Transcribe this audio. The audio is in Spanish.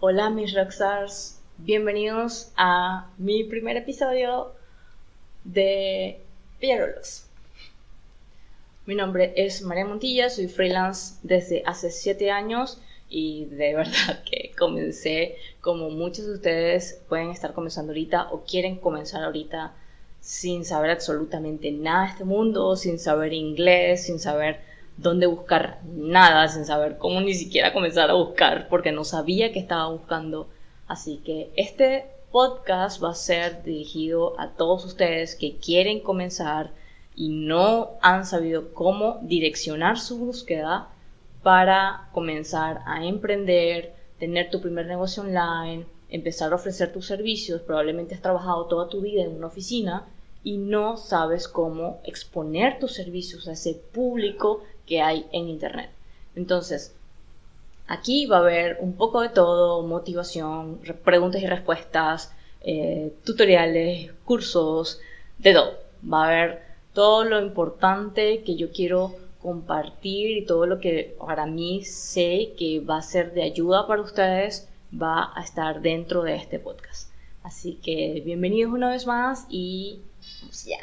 Hola mis rockstars, bienvenidos a mi primer episodio de Villarolux. Mi nombre es María Montilla, soy freelance desde hace 7 años y de verdad que comencé como muchos de ustedes pueden estar comenzando ahorita o quieren comenzar ahorita sin saber absolutamente nada de este mundo, sin saber inglés, sin saber dónde buscar nada, sin saber cómo ni siquiera comenzar a buscar, porque no sabía que estaba buscando. Así que este podcast va a ser dirigido a todos ustedes que quieren comenzar y no han sabido cómo direccionar su búsqueda para comenzar a emprender, tener tu primer negocio online, empezar a ofrecer tus servicios. Probablemente has trabajado toda tu vida en una oficina y no sabes cómo exponer tus servicios a ese público que hay en Internet. Entonces, aquí va a haber un poco de todo, motivación, preguntas y respuestas, eh, tutoriales, cursos, de todo. Va a haber todo lo importante que yo quiero compartir y todo lo que para mí sé que va a ser de ayuda para ustedes va a estar dentro de este podcast. Así que bienvenidos una vez más y vamos ya.